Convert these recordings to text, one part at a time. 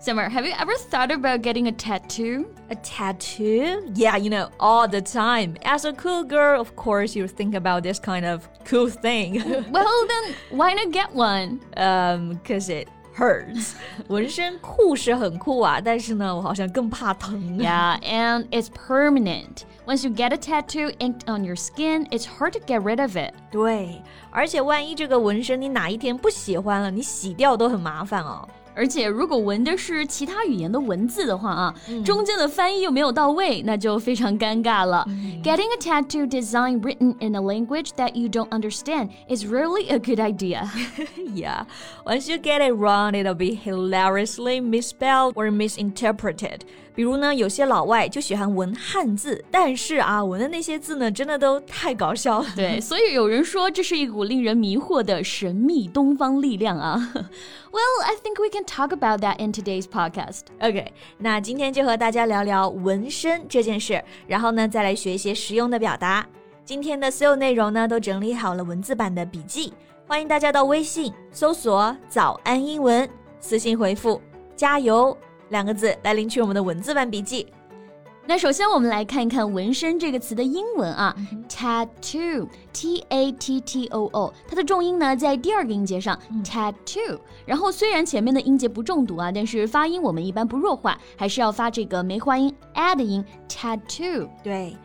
！Summer, have you ever thought about getting a tattoo? A tattoo? Yeah, you know, all the time. As a cool girl, of course, you think about this kind of cool thing. well, then why not get one? Um, because it hurts. 纹身酷是很酷啊，但是呢，我好像更怕疼。Yeah, and it's permanent. Once you get a tattoo inked on your skin, it's hard to get rid of it. 对，而且万一这个纹身你哪一天不喜欢了，你洗掉都很麻烦哦。 而且如果纹的是其他语言的文字的话啊，嗯、中间的翻译又没有到位，那就非常尴尬了。嗯、Getting a tattoo design written in a language that you don't understand is really a good idea. yeah, once you get it wrong, it'll be hilariously misspelled or misinterpreted. 比如呢，有些老外就喜欢纹汉字，但是啊，纹的那些字呢，真的都太搞笑了。对，所以有人说这是一股令人迷惑的神秘东方力量啊。Well, I think we can talk about that in today's podcast. OK，那今天就和大家聊聊纹身这件事，然后呢，再来学一些实用的表达。今天的所有内容呢，都整理好了文字版的笔记，欢迎大家到微信搜索“早安英文”，私信回复“加油”。两个字来领取我们的文字版笔记。那首先我们来看一看“纹身”这个词的英文啊，tattoo，t a t t o o，它的重音呢在第二个音节上，tattoo。然后虽然前面的音节不重读啊，但是发音我们一般不弱化，还是要发这个梅花音 a 的音，tattoo。对。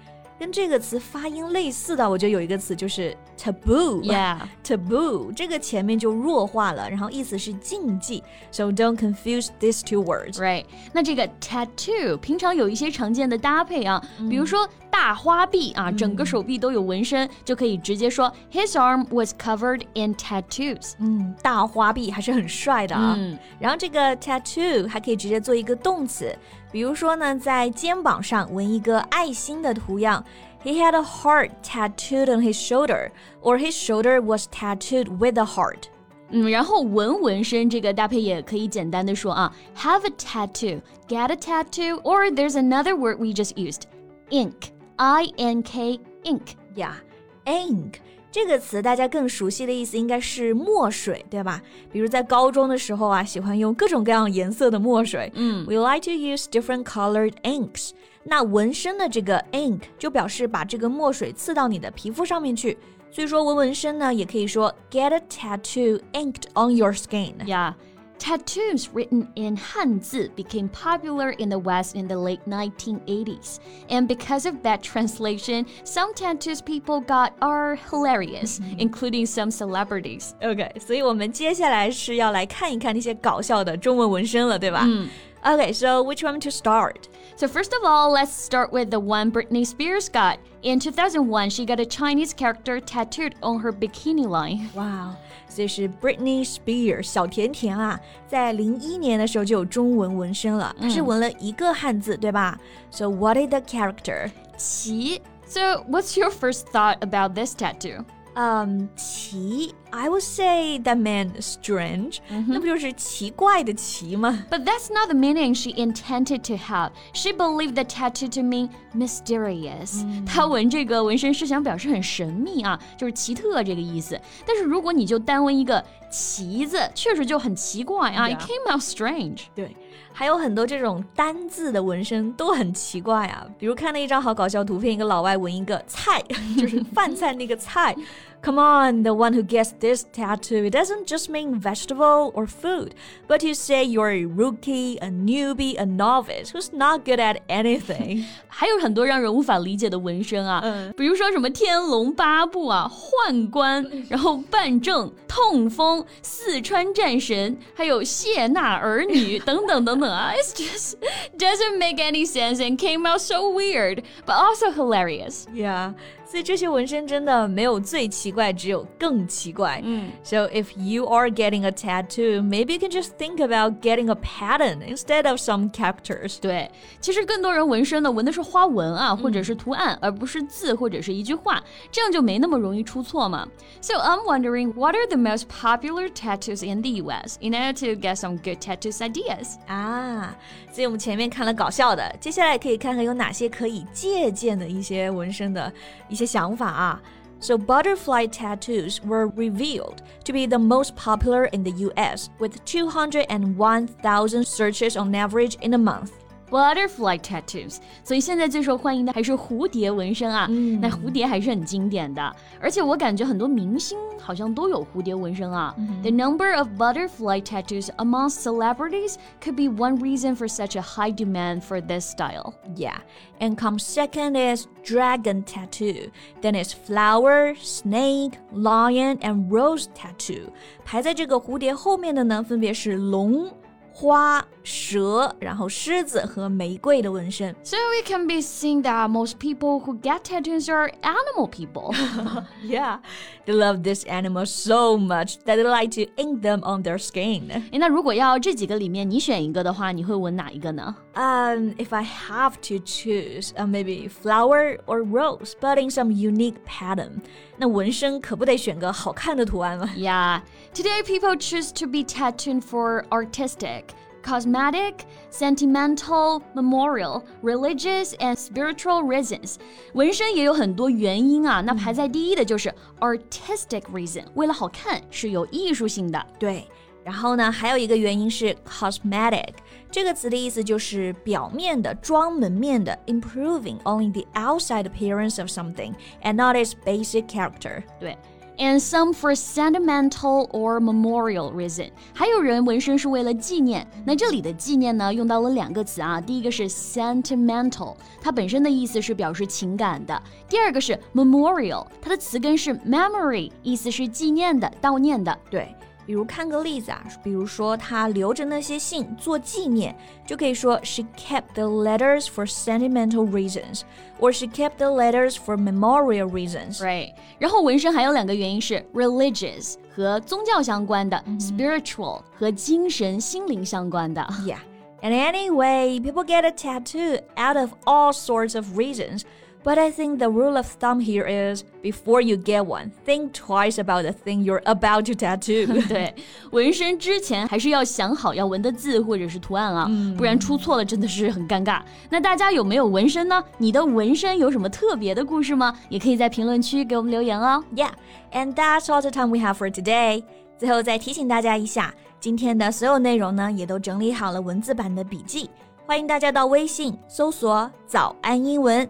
跟这个词发音类似的，我觉得有一个词就是 taboo，yeah，taboo 这个前面就弱化了，然后意思是禁忌，so don't confuse these two words，right？那这个 tattoo 平常有一些常见的搭配啊，比如说大花臂啊，整个手臂都有纹身，就可以直接说 his arm was covered in tattoos。嗯，大花臂还是很帅的啊。然后这个 tattoo 还可以直接做一个动词。比如说呢，在肩膀上纹一个爱心的图样 ，He had a heart tattooed on his shoulder, or his shoulder was tattooed with a heart。嗯，然后纹纹身这个搭配也可以简单的说啊，have a tattoo, get a tattoo, or there's another word we just used, ink, I N K, ink. Yeah, ink. 这个词大家更熟悉的意思应该是墨水，对吧？比如在高中的时候啊，喜欢用各种各样颜色的墨水。嗯，We like to use different colored inks。那纹身的这个 ink 就表示把这个墨水刺到你的皮肤上面去。所以说纹纹身呢，也可以说 get a tattoo inked on your skin。Yeah. Tattoos written in Hanzi became popular in the West in the late 1980s. And because of that translation, some tattoos people got are hilarious, mm-hmm. including some celebrities. Okay, so which one to start? So, first of all, let's start with the one Britney Spears got. In 2001, she got a Chinese character tattooed on her bikini line. Wow. 这是 Britney Spears 小甜甜啊，在零一年的时候就有中文纹身了，它是纹了一个汉字，对吧？So what is the character? 奇。So what's your first thought about this tattoo? Um, 奇 I would say that meant strange. Mm -hmm. But that's not the meaning she intended to have. She believed the tattoo to mean mysterious. 她纹这个纹身是想表示很神秘啊，就是奇特这个意思。但是如果你就单纹一个“奇”字，确实就很奇怪啊。It came out strange. 对。 还有很多这种单字的纹身都很奇怪啊，比如看了一张好搞笑图片，一个老外纹一个菜，就是饭菜那个菜。Come on, the one who gets this tattoo, it doesn't just mean vegetable or food, but you say you're a rookie, a newbie, a novice who's not good at anything. 还有很多让人无法理解的纹身啊，嗯、比如说什么天龙八部啊、宦官，然后办证、痛风、四川战神，还有谢娜儿女等等等等啊。It just doesn't make any sense and came out so weird, but also hilarious. Yeah. 所以这些纹身真的没有最奇怪，只有更奇怪。嗯，So if you are getting a tattoo, maybe you can just think about getting a pattern instead of some characters. 对，其实更多人纹身呢，纹的是花纹啊，或者是图案，而不是字或者是一句话，这样就没那么容易出错嘛。So I'm wondering, what are the most popular tattoos in the U.S. in order to get some good tattoos ideas? 啊，所以我们前面看了搞笑的，接下来可以看看有哪些可以借鉴的一些纹身的 一些想法啊。So butterfly tattoos were revealed to be the most popular in the US, with 201,000 searches on average in a month. Butterfly tattoos，所以现在最受欢迎的还是蝴蝶纹身啊。嗯，那蝴蝶还是很经典的，而且我感觉很多明星好像都有蝴蝶纹身啊。The number of butterfly tattoos among celebrities could be one reason for such a high demand for this style. Yeah, and comes second is dragon tattoo. Then is flower, snake, lion, and rose tattoo. 排在这个蝴蝶后面的呢，分别是龙。 花、蛇，然后狮子和玫瑰的纹身。So we can be seeing that most people who get tattoos are animal people. yeah, they love these animals so much that they like to ink them on their skin. 诶，那如果要这几个里面你选一个的话，你会纹哪一个呢？Um, if I have to choose, uh, maybe flower or rose, but in some unique pattern. 那纹身可不得选个好看的图案吗？Yeah, today people choose to be tattooed for artistic. Cosmetic, sentimental, memorial, religious, and spiritual reasons，纹身也有很多原因啊。那排在第一的就是 artistic reason，为了好看，是有艺术性的。对。 然后呢，还有一个原因是 cosmetic 这个词的意思就是表面的、装门面的，improving only the outside appearance of something and not its basic character。对。And some for sentimental or memorial reason，还有人纹身是为了纪念。那这里的纪念呢，用到了两个词啊。第一个是 sentimental，它本身的意思是表示情感的；第二个是 memorial，它的词根是 memory，意思是纪念的、悼念的。对。 比如看个例子啊，比如说她留着那些信做纪念，就可以说 she kept the letters for sentimental reasons，or she kept the letters for memorial reasons。Right。然后纹身还有两个原因是 religious 和宗教相关的，spiritual 和精神心灵相关的。Yeah。And anyway, people get a tattoo out of all sorts of reasons. But I think the rule of thumb here is before you get one, think twice about the thing you're about to tattoo. 对，纹身之前还是要想好要纹的字或者是图案啊，不然出错了真的是很尴尬。那大家有没有纹身呢？你的纹身有什么特别的故事吗？也可以在评论区给我们留言哦。Yeah, and that's all the time we have for today. 最后再提醒大家一下，今天的所有内容呢，也都整理好了文字版的笔记，欢迎大家到微信搜索“早安英文”。